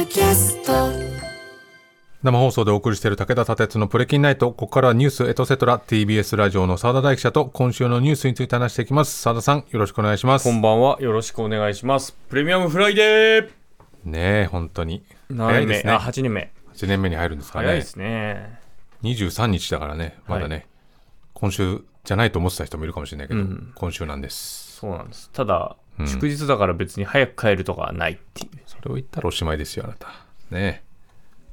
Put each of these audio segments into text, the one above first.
ドキャスト生放送でお送りしている武田砂鉄のプレキンナイト。ここからはニュースエトセトラ TBS ラジオの澤田大記者と今週のニュースについて話していきます。澤田さん、よろしくお願いします。こんばんは。よろしくお願いします。プレミアムフライデーねえ、本当に。早いですねあ、8年目。8年目に入るんですかね早いで。すね。23日だからね、まだね、はい今週じゃないと思ってた人もいるかもしれないけど、うん今週なんです。そうなんです。ただ、うん祝日だから別に早く帰るとかはないっていう。それを言ったらおしまいですよ、あなた。ねえ。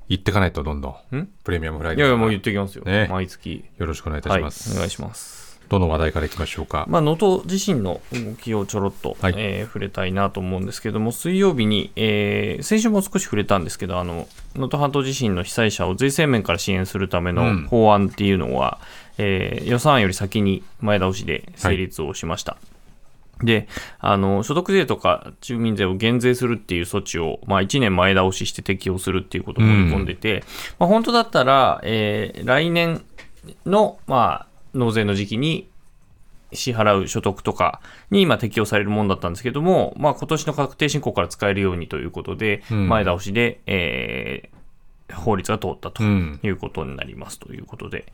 言ってかないとどんどん。ん？プレミアムフライデー。いやいや、もう言ってきますよ。ね毎月。よろしくお願いいたはい。おします。願いします。どの話題からいきましょうか。まあ、能登地震の動きをちょろっと、はいえー触れたいなと思うんですけども、水曜日に、えー先週も少し触れたんですけど、あの能登半島地震の被災者を税制面から支援するためうんの法案っていうのは、えー予算案より先に前倒しで成立をしました。であの所得税とか住民税を減税するっていう措置を、まあ、1年前倒しして適用するっていうことを盛り込んでて、まあ、本当だったら、えー来年の、まあ、納税の時期に支払う所得とかに今適用されるものだったんですけども、まあ、今年の確定申告から使えるようにということで、うん。前倒しで、えー法律が通ったとうん。いうことになりますということで、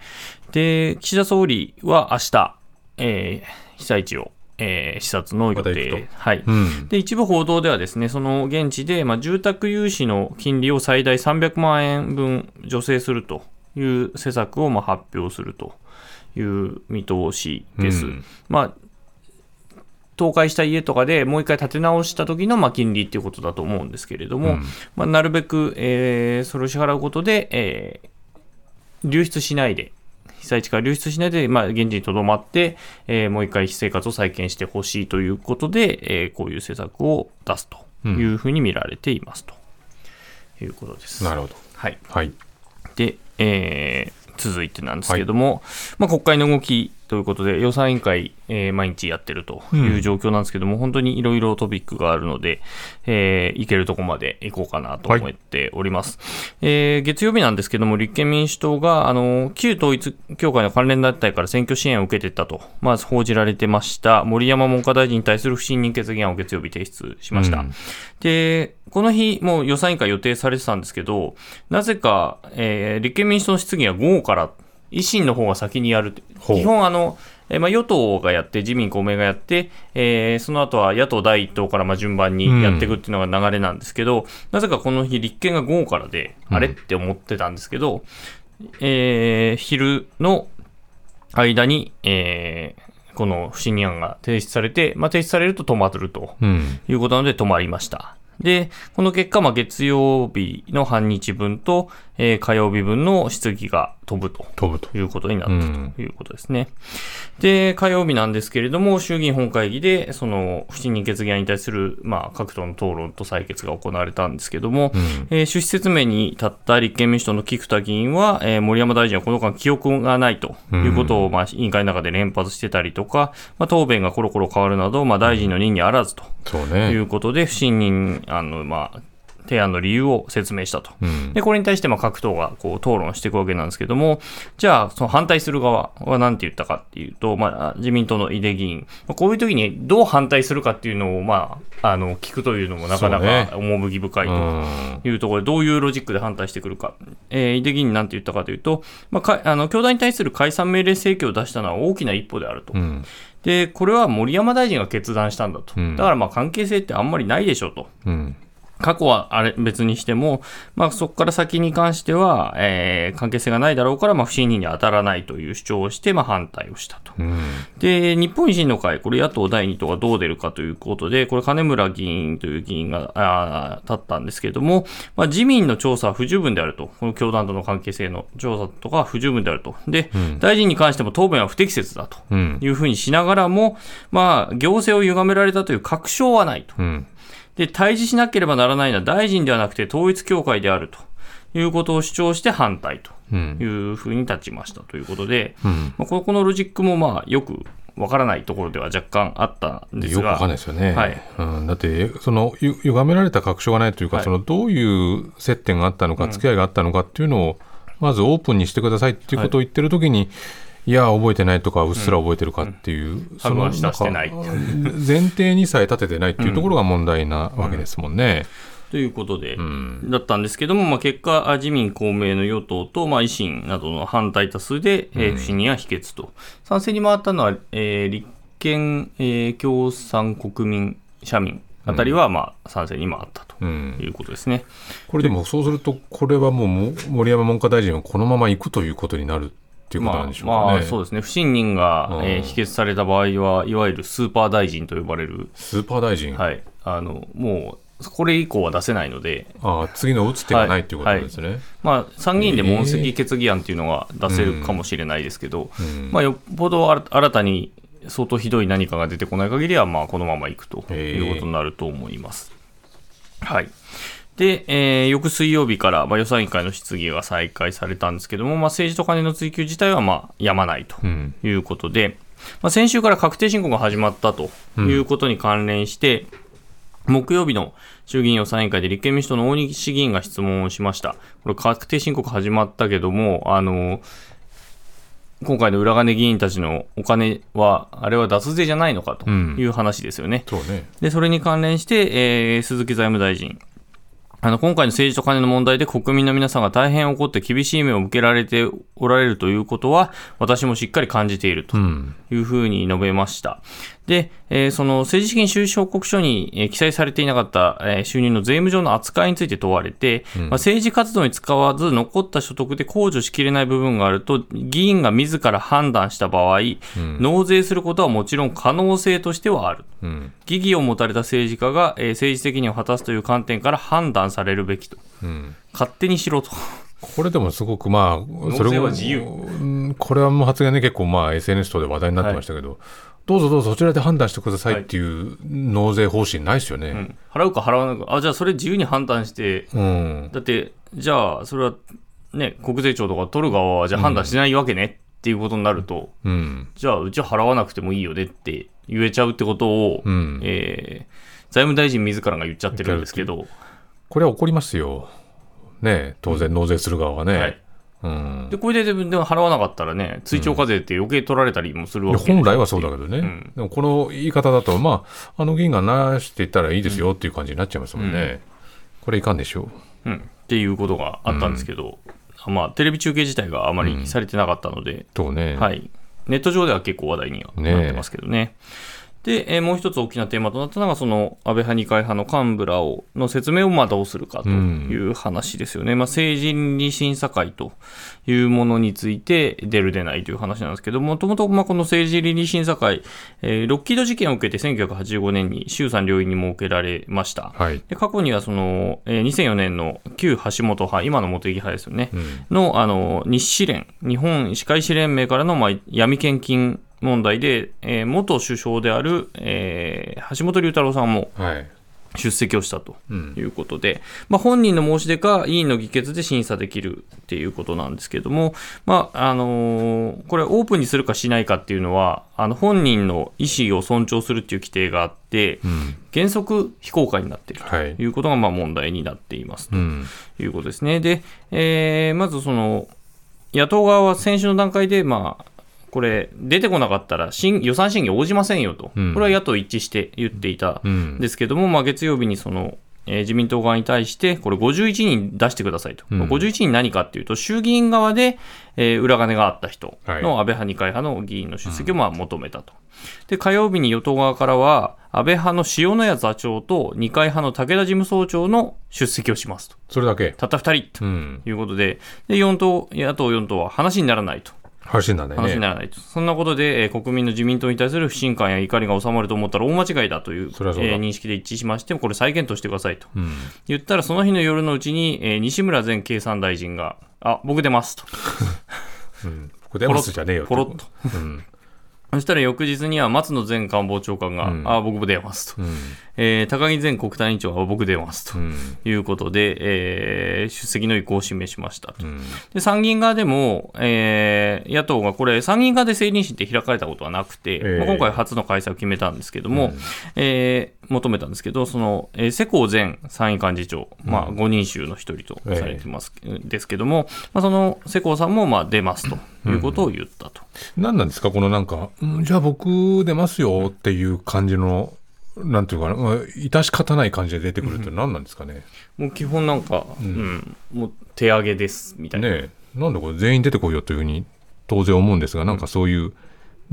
で岸田総理は明日、えー被災地を、えー視察の予定。と、はい。うん。で一部報道ではですねその現地で、まあ、住宅融資の金利を最大300万円分助成するという施策をまあ発表するという見通しです。うん。まあ倒壊した家とかでもう一回建て直した時のまあ金利っていうことだと思うんですけれども、うん。まあ、なるべく、えーそれを支払うことで、えー流出しないで、被災地から流出しないで、まあ、現地にとどまって、えーもう一回生活を再建してほしいということで、えーこういう施策を出すというふうに見られていますということです。なるほど。はい。はい。で、えー続いてなんですけども、まあ、国会の動きということで、予算委員会、えー毎日やってるという状況なんですけども、本当にいろいろトピックがあるので、えーいけるとこまで行こうかなと思っております。えー月曜日なんですけども、立憲民主党が、あの、旧統一教会の関連団体から選挙支援を受けてたと、まず報じられてました、森山文科大臣に対する不信任決議案を月曜日提出しました。うん。で、この日、もう予算委員会予定されてたんですけど、なぜか、えー立憲民主党の質疑は午後から、維新の方が先にやる基本、あの、えーまあ、与党がやって、自民、公明がやって、えーその後は野党第一党からまあ順番にやっていくっていうのが流れなんですけど、なぜかこの日、立憲が午後からで、あれって思ってたんですけど、えー昼の間に、えーこの不信任案が提出されて、まあ、提出されると止まるとうん。いうことなので止まりました。で、この結果、まあ、月曜日の半日分と、えー火曜日分の質疑が飛ぶと飛ぶと。いうことになったうんということですね。で、火曜日なんですけれども、衆議院本会議で、その不信任決議案に対する、まあ、各党の討論と採決が行われたんですけども、うん。えー趣旨説明に立った立憲民主党の菊田議員は、えー森山大臣はこの間記憶がないということを、まあ、委員会の中で連発してたりとか、まあ、答弁がコロコロ変わるなど、まあ、大臣の任にあらずといそうね。うことで、不信任案の、まあ、提案の理由を説明したと。うん。で、これに対してまあ各党がこう討論していくわけなんですけども、じゃあ、その反対する側は何て言ったかっていうと、まあ、自民党の井出議員、まあこういう時にどう反対するかっていうのを、まあ、あの、聞くというのもなかなか趣深いと。うん。いうところで、どういうロジックで反対してくるか。えー、井出議員なんて言ったかというと、まあ、かあの、教団に対する解散命令請求を出したのは大きな一歩であると。うん。で、これは森山大臣が決断したんだと。うんだからまあ関係性ってあんまりないでしょうと。うん。過去はあれ別にしても、まあ、そこから先に関しては、えー関係性がないだろうから、まあ、不信任に当たらないという主張をして、まあ、反対をしたと。うん。で、日本維新の会、これ野党第2党がどう出るかということで、これ金村議員という議員があー立ったんですけれども、まあ、自民の調査は不十分であると。この教団との関係性の調査とかは不十分であると。で、うん大臣に関しても答弁は不適切だと。うん。いうふうにしながらも、まあ、行政を歪められたという確証はないと。うん。で、対峙しなければならないのは大臣ではなくて統一教会であるということを主張して反対とうん。いうふうに立ちましたということで、うん。まあ、ここのロジックもまあよくわからないところでは若干あったんですが、よくわかんないですよね。はいうん、だって、その、ゆ歪められた確証がないというか、はいその、どういう接点があったのか、付き合いがあったのかっていうのを、まずオープンにしてくださいっていうことを言ってるときに、い、や、覚えてないとか、うっすら覚えてるかっていう、その、ハグはしたしてないんか前提にさえ立ててないっていうところが問題なわけですもんね。ということで、うん。だったんですけども、まあ、結果、あ自民、公明の与党と、まあ、維新などの反対多数で、えー不信任は否決と、賛成に回ったのは、えー立憲、えー共産、国民、社民あたりは、まあ、賛成に回ったとうん。いうことですね。これでもそうすると、これはもうも森山文科大臣はこのまま行くということになるっていうことなんでしょうかね。まあ、まあ、そうですね、不信任が、うん。えー否決された場合は、いわゆるスーパー大臣と呼ばれる、スーパー大臣、はい、あのもう、これ以降は出せないので、ああ次の打つ手がないっていうことですね。まあ、参議院で問責決議案っていうのが出せるかもしれないですけど、うん。まあ、よっぽど新新たに相当ひどい何かが出てこない限りは、まあ、このままいくということになると思います。はい。で、えー翌水曜日から、まあ、予算委員会の質疑が再開されたんですけども、まあ、政治と金の追及自体は、まあ、やまないとうんいうことで、まあ、先週から確定申告が始まったということに関連して、木曜日の衆議院予算委員会で立憲民主党の大西議員が質問をしました。これ確定申告始まったけども、あの、今回の裏金議員たちのお金は、あれは脱税じゃないのかという話ですよね。そうね。で、それに関連して、えー鈴木財務大臣。あの、今回の政治と金の問題で国民の皆さんが大変怒って厳しい目を向けられておられるということは、私もしっかり感じているとうん。いうふうに述べました。で、えーその政治資金収支報告書に、えー記載されていなかった、えー収入の税務上の扱いについて問われて、まあ、政治活動に使わず残った所得で控除しきれない部分があると、議員が自ら判断した場合、納税することはもちろん可能性としてはある。うん。疑義を持たれた政治家が、えー政治責任を果たすという観点から判断されるべきと。うん。勝手にしろと。これでもすごくまあ、それは自由うんこれはもう発言ね、結構まあ SNS 等で話題になってましたけど、どうぞどうぞそちらで判断してくださいっていう納税方針ないですよね。うん払うか払わないか。あ、じゃあそれ自由に判断して、うん。だって、じゃあ、それは、ね、国税庁とか取る側は、じゃあ判断しないわけねっていうことになると、うん。じゃあ、うちは払わなくてもいいよねって言えちゃうってことを、うんえー財務大臣自らが言っちゃってるんですけど、これは怒りますよ。ね当然納税する側はね。はい。うん。で、これで自分で払わなかったらね、追徴課税って余計取られたりもするわけで本来はそうだけどね、ん。でもこの言い方だと、まあ、あの議員がなしていったらいいですよっていう感じになっちゃいますもんね。これいかんでしょう。ん、っていうことがあったんですけど、まあ、テレビ中継自体があまりされてなかったので、ね。はい、ネット上では結構話題にはなってますけどね。で、えーもう一つ大きなテーマとなったのが、その安倍派、二階派の幹部らをの説明をまあどうするかという話ですよね。まあ、政治倫理審査会というものについて出る出ないという話なんですけども、ともとまあこの政治倫理審査会、えーロッキード事件を受けて1985年に衆参両院に設けられました。はい。で過去にはその、えー2004年の旧橋本派、今の茂木派ですよね、うん。のあの日支連、日本歯科医師連盟からの、まあ、闇献金問題で、えー元首相である、えー橋本龍太郎さんもはい。出席をしたとうん。いうことで、まあ、本人の申し出か、委員の議決で審査できるっていうことなんですけども、まああのーこれ、オープンにするかしないかっていうのは、あの本人の意思を尊重するっていう規定があって、うん。原則非公開になっているはいと。いうことがまあ問題になっていますとうん。いうことですね。で、えーまずその、野党側は先週の段階で、まあ、これ、出てこなかったら審予算審議応じませんよと、うんこれは野党一致して言っていたうんん。ですけども、まあ、月曜日にその、えー自民党側に対して、これ51人出してくださいと。うん51人何かっていうと、衆議院側で、えー裏金があった人はいの安倍派、二階派の議員の出席をまあ求めたと。で、火曜日に与党側からは、安倍派の塩谷座長と二階派の武田事務総長の出席をしますと。それだけ。たった2人とうん。いうことで、で4党野党4党は話にならないと、話にならないね。話にならないと、そんなことで、えー国民の自民党に対する不信感や怒りが収まると思ったら大間違いだというえー認識で一致しまして、これ、再検討してくださいとうん。言ったら、その日の夜のうちに、えー西村前経産大臣が、あ僕出ますと、うん。これデモスじゃねえよ。ポロッと。うん。そしたら翌日には松野前官房長官が、うんあ僕も出ますと、うん。えー高木前国対委員長は僕出ますと。うん。いうことで、えー出席の意向を示しましたと。うん。で参議院側でも、えー野党がこれ、参議院側で政倫審って開かれたことはなくて、ええまあ、今回初の開催を決めたんですけども、えー求めたんですけど、その、えー世耕前参院幹事長、まあ、5人衆の一人とされてます、ですけども、まあ、その世耕さんもまあ出ますということを言ったと。何なんですかこのなんか、うんじゃあ僕出ますよっていう感じのなんていうかな、まあ、致し方ない感じで出てくるって何なんですかね？もう基本なんか、うん、もう手上げですみたいな。ねえ。なんでこれ全員出てこいよというふうに当然思うんですが、なんかそういう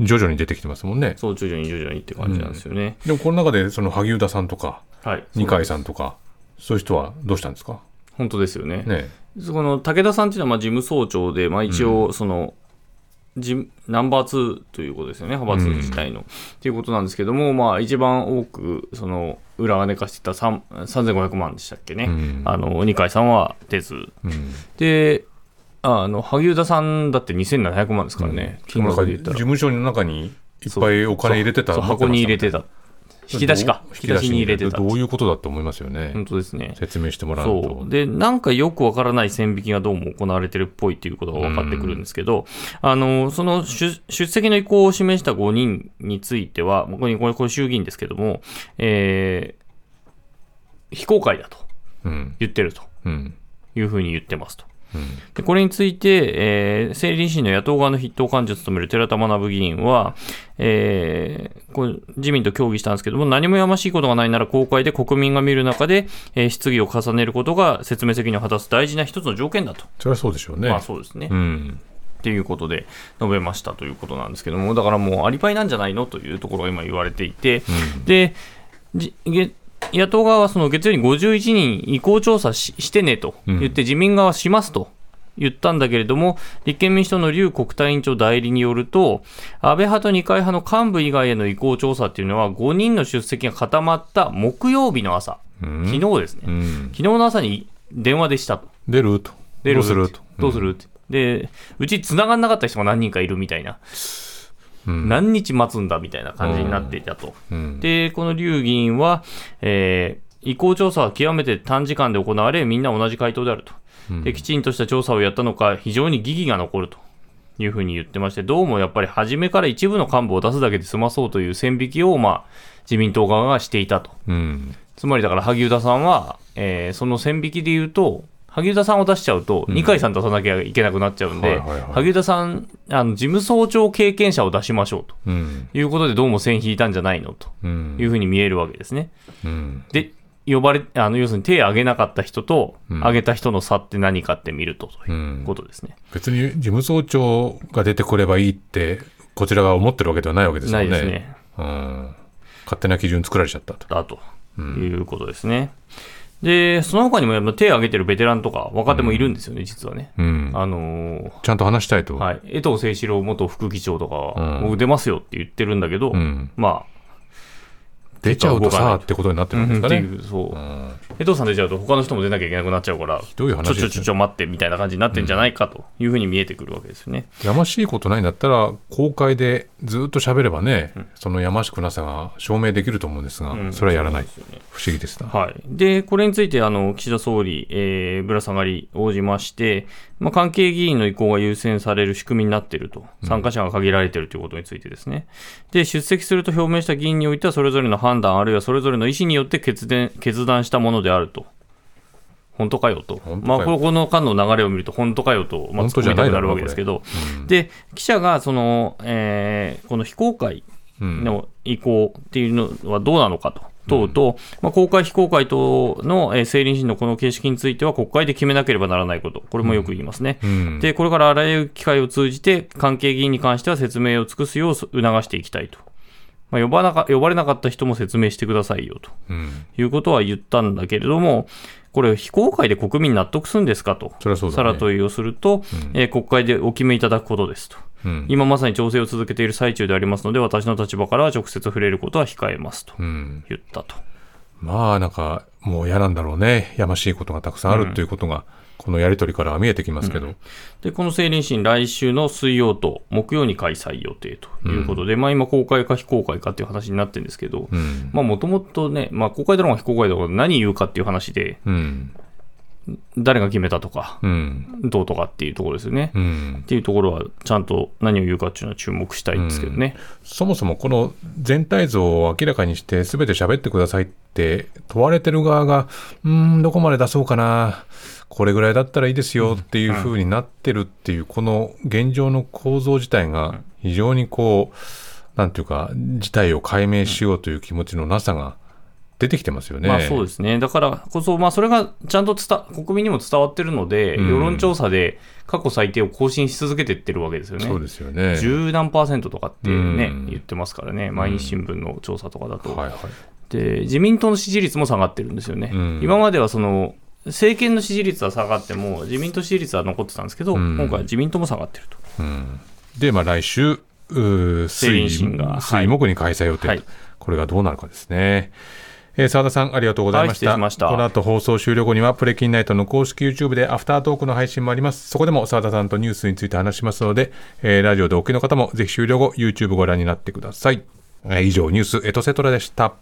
徐々に出てきてますもんね。そう、徐々に徐々にって感じなんですよね。でもこの中でその萩生田さんとかはい。二階さんとかそういう人はどうしたんですか？本当ですよね。ねそこの武田さんっていうのはまあ事務総長で、まあ、一応その、じナンバー2ということですよね、派閥自体の。っていうことなんですけども、まあ、一番多くその裏金化してた3 3500万でしたっけね、うんあの二階さんは出ず、うんで、あの萩生田さんだって2700万ですからね、金額で言ったら。務所の中にいっぱいお金入れてた箱に入れてた。引き出しか。引き出しに入れてた。どういうことだと思いますよね。本当ですね。説明してもらうそとう。。で、なんかよくわからない線引きがどうも行われてるっぽいっていうことが分かってくるんですけど、あの、その出出席の意向を示した5人については、これ、これ、これ衆議院ですけども、えー非公開だとうん。言ってるとうん。いうふうに言ってますと。うん。でこれについて、えー、政倫審の野党側の筆頭幹事を務める寺田学議員は、えーこれ自民と協議したんですけども、何もやましいことがないなら公開で国民が見る中で、えー質疑を重ねることが説明責任を果たす大事な一つの条件だと。それはそうでしょうね。まあそうですね。っうん。ていうことで述べましたということなんですけども、だからもうアリバイなんじゃないの？というところが今言われていて、で、じげ野党側はその月曜に51人意向調査ししてねと言って、自民側はしますと言ったんだけれども、立憲民主党の劉国対委員長代理によると、安倍派と二階派の幹部以外への意向調査っていうのは、5人の出席が固まった木曜日の朝、うん昨日ですね、うん。昨日の朝に電話でしたと。出ると。出るどうすると。どうするって。で、うち繋がんなかった人が何人かいるみたいな。うん何日待つんだみたいな感じになっていたと。うん。で、この劉議員は、えー意向調査は極めて短時間で行われ、みんな同じ回答であると。で、きちんとした調査をやったのか、非常に疑義が残るというふうに言ってまして、どうもやっぱり初めから一部の幹部を出すだけで済まそうという線引きを、まあ、自民党側がしていたと。うん。つまりだから萩生田さんは、えーその線引きで言うと、萩生田さんを出しちゃうと、二階さん出さなきゃいけなくなっちゃうんで、萩生田さん、あの事務総長経験者を出しましょうとうん。いうことで、どうも線引いたんじゃないのとうんいうふうに見えるわけですね。うん。で、呼ばれ、あの要するに手を挙げなかった人と、うん挙げた人の差って何かって見るととう。いうんことですね。別に事務総長が出てくればいいって、こちらが思ってるわけではないわけですよなね。いですね。うん。勝手な基準作られちゃったと。だということですね。で、その他にもやっぱ手を挙げてるベテランとか若手もいるんですよね、実はね。うん。あのーちゃんと話したいと。はい、江藤誠志郎元副議長とかは、うん僕出ますよって言ってるんだけど、うん。ま出ちゃうとさってことになってあ、るんですかね。っていう、そうう、ん。江藤さん出ちゃうと他の人も出なきゃいけなくなっちゃうから、どういう話ちょちょちょちょ待ってみたいな感じになってんじゃないかというふうに見えてくるわけですよね。やましいことないんだったら、公開でずっと喋ればね、そのやましくなさが証明できると思うんですが、うんそれはやらない。ね不思議ですな。はい、でこれについてあの岸田総理、えーぶら下がり応じまして、まあ、関係議員の意向が優先される仕組みになっていると、参加者が限られているということについてですね、で出席すると表明した議員においては、それぞれの判断、あるいはそれぞれの意思によって決断決断したものであると。本当かよと、よ。まあ、ここの間の流れを見ると、本当かよと、まあ、突っ込みたくなるわけですけど、うん。で記者がその、えーこの非公開うん。の意向っていうのはどうなのかと。問うと、まあ、公開、非公開等の、えー政倫審のこの形式については国会で決めなければならないこと、これもよく言いますね。うんで、これからあらゆる機会を通じて、関係議員に関しては説明を尽くすよう促していきたいと。まあ、呼ばなか呼ばれなかった人も説明してくださいよと。うん。いうことは言ったんだけれども、これ、非公開で国民納得するんですかと、ね。さら問いをすると、えー国会でお決めいただくことですと。うん。今まさに調整を続けている最中でありますので、私の立場からは直接触れることは控えますと。うん。言ったと。まあなんかもう嫌なんだろうね。やましいことがたくさんあるということが、このやり取りからは見えてきますけど、で、この政倫審、来週の水曜と木曜に開催予定ということで、まあ今、公開か非公開かっていう話になってるんですけど、もともとね、まあ公開だろうが非公開だろうが何言うかっていう話で、うん誰が決めたとか、うん。どうとかっていうところですよね。うん。っていうところは、ちゃんと何を言うかっていうのは注目したいんですけどね。そもそもこの全体像を明らかにして全て喋ってくださいって問われてる側がうーんどこまで出そうかな。これぐらいだったらいいですよっていう風になってるっていうこの現状の構造自体が非常にこうなんていうか、事態を解明しようという気持ちのなさが出てきてますよね。まあそうですね。だからこそ、まあそれがちゃんと伝国民にも伝わってるので、うん世論調査で過去最低を更新し続けてってるわけですよね。そうですよね。十何パーセントとかってね、うん言ってますからね、毎日新聞の調査とかだと。はいはい。で、自民党の支持率も下がってるんですよね。うん今まではその、政権の支持率は下がっても、自民党支持率は残ってたんですけど、うん今回は自民党も下がってると。うん、で、まあ来週、水水木に開催予定、はいこれがどうなるかですね。えー澤田さん、ありがとうございました。はいしましたこの後放送終了後には、プレキンナイトの公式 YouTube でアフタートークの配信もあります。そこでも澤田さんとニュースについて話しますので、えーラジオでお聞きの方もぜひ終了後、YouTube ご覧になってください。えー以上、ニュースエトセトラでした。